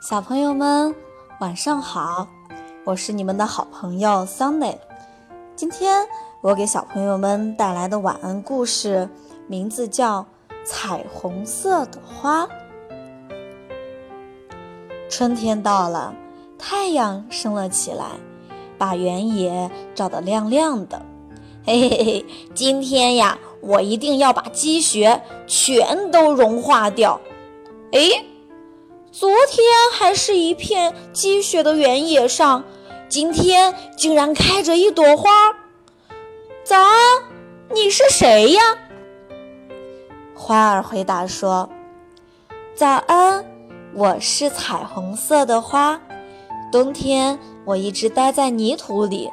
小朋友们，晚上好！我是你们的好朋友 Sunny。今天我给小朋友们带来的晚安故事，名字叫《彩虹色的花》。春天到了，太阳升了起来，把原野照得亮亮的。嘿嘿嘿，今天呀，我一定要把积雪全都融化掉。哎。昨天还是一片积雪的原野上，今天竟然开着一朵花。早安，你是谁呀？花儿回答说：“早安，我是彩虹色的花。冬天我一直待在泥土里，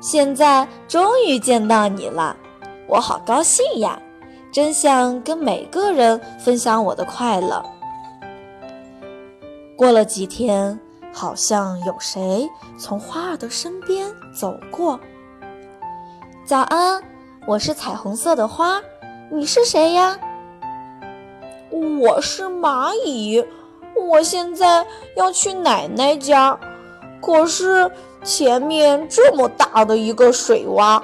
现在终于见到你了，我好高兴呀！真想跟每个人分享我的快乐。”过了几天，好像有谁从花儿的身边走过。早安，我是彩虹色的花，你是谁呀？我是蚂蚁，我现在要去奶奶家，可是前面这么大的一个水洼，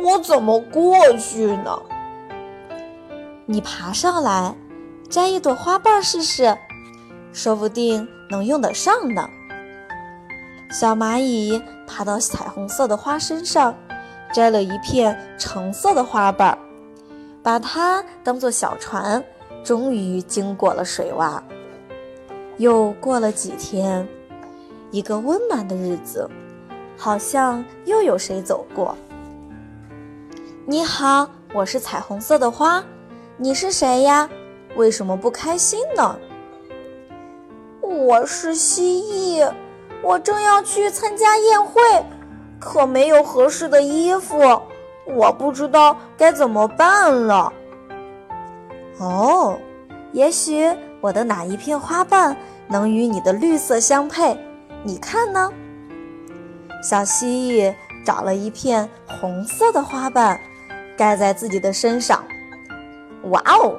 我怎么过去呢？你爬上来，摘一朵花瓣试试。说不定能用得上呢。小蚂蚁爬到彩虹色的花身上，摘了一片橙色的花瓣，把它当做小船，终于经过了水洼。又过了几天，一个温暖的日子，好像又有谁走过。你好，我是彩虹色的花，你是谁呀？为什么不开心呢？我是蜥蜴，我正要去参加宴会，可没有合适的衣服，我不知道该怎么办了。哦，也许我的哪一片花瓣能与你的绿色相配？你看呢？小蜥蜴找了一片红色的花瓣，盖在自己的身上。哇哦，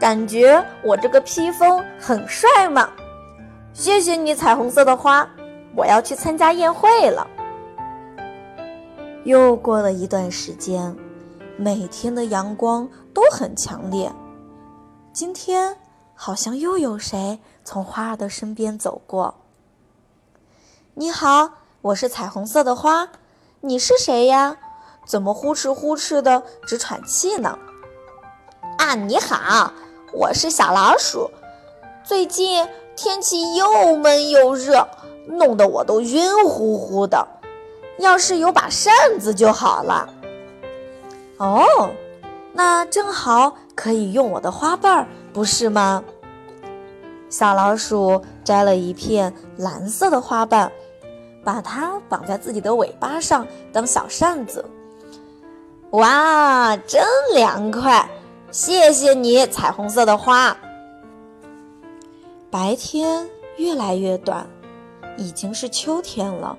感觉我这个披风很帅嘛！谢谢你，彩虹色的花。我要去参加宴会了。又过了一段时间，每天的阳光都很强烈。今天好像又有谁从花儿的身边走过。你好，我是彩虹色的花。你是谁呀？怎么呼哧呼哧的直喘气呢？啊，你好，我是小老鼠。最近。天气又闷又热，弄得我都晕乎乎的。要是有把扇子就好了。哦，那正好可以用我的花瓣，不是吗？小老鼠摘了一片蓝色的花瓣，把它绑在自己的尾巴上当小扇子。哇，真凉快！谢谢你，彩虹色的花。白天越来越短，已经是秋天了。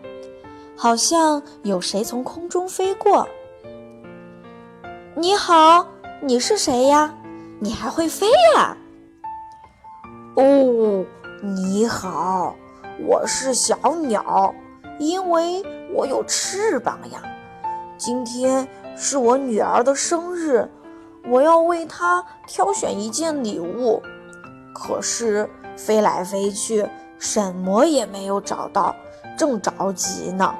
好像有谁从空中飞过。你好，你是谁呀？你还会飞呀？哦，你好，我是小鸟，因为我有翅膀呀。今天是我女儿的生日，我要为她挑选一件礼物，可是。飞来飞去，什么也没有找到，正着急呢。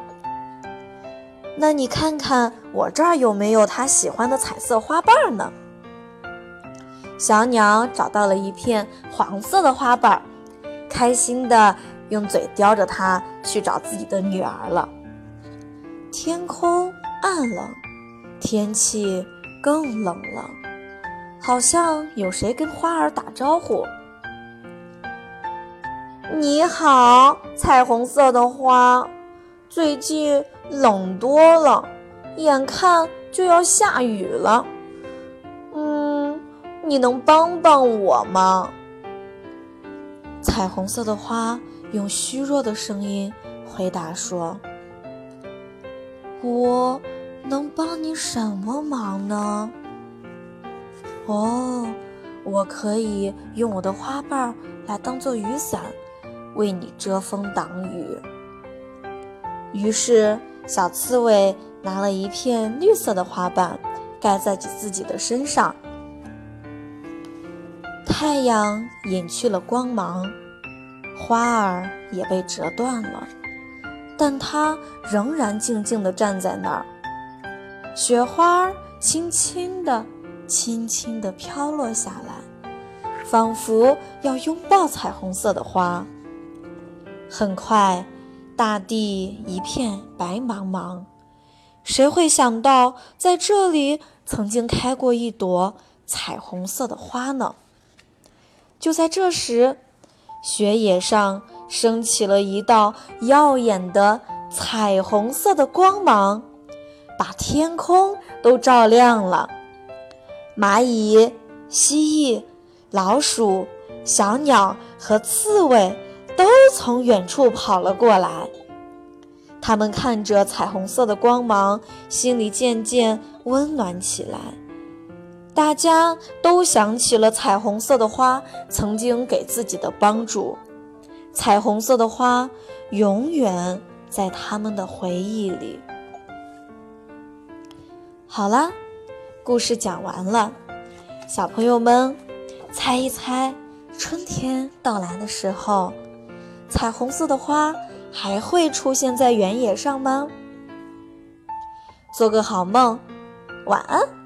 那你看看我这儿有没有他喜欢的彩色花瓣呢？小鸟找到了一片黄色的花瓣，开心的用嘴叼着它去找自己的女儿了。天空暗了，天气更冷了，好像有谁跟花儿打招呼。你好，彩虹色的花。最近冷多了，眼看就要下雨了。嗯，你能帮帮我吗？彩虹色的花用虚弱的声音回答说：“我能帮你什么忙呢？哦，我可以用我的花瓣来当做雨伞。”为你遮风挡雨。于是，小刺猬拿了一片绿色的花瓣，盖在自己的身上。太阳隐去了光芒，花儿也被折断了，但它仍然静静地站在那儿。雪花轻轻地、轻轻地飘落下来，仿佛要拥抱彩虹色的花。很快，大地一片白茫茫。谁会想到，在这里曾经开过一朵彩虹色的花呢？就在这时，雪野上升起了一道耀眼的彩虹色的光芒，把天空都照亮了。蚂蚁、蜥蜴、老鼠、小鸟和刺猬都从远处跑了过来。他们看着彩虹色的光芒，心里渐渐温暖起来。大家都想起了彩虹色的花曾经给自己的帮助，彩虹色的花永远在他们的回忆里。好啦，故事讲完了，小朋友们，猜一猜，春天到来的时候，彩虹色的花还会出现在原野上吗？做个好梦，晚安。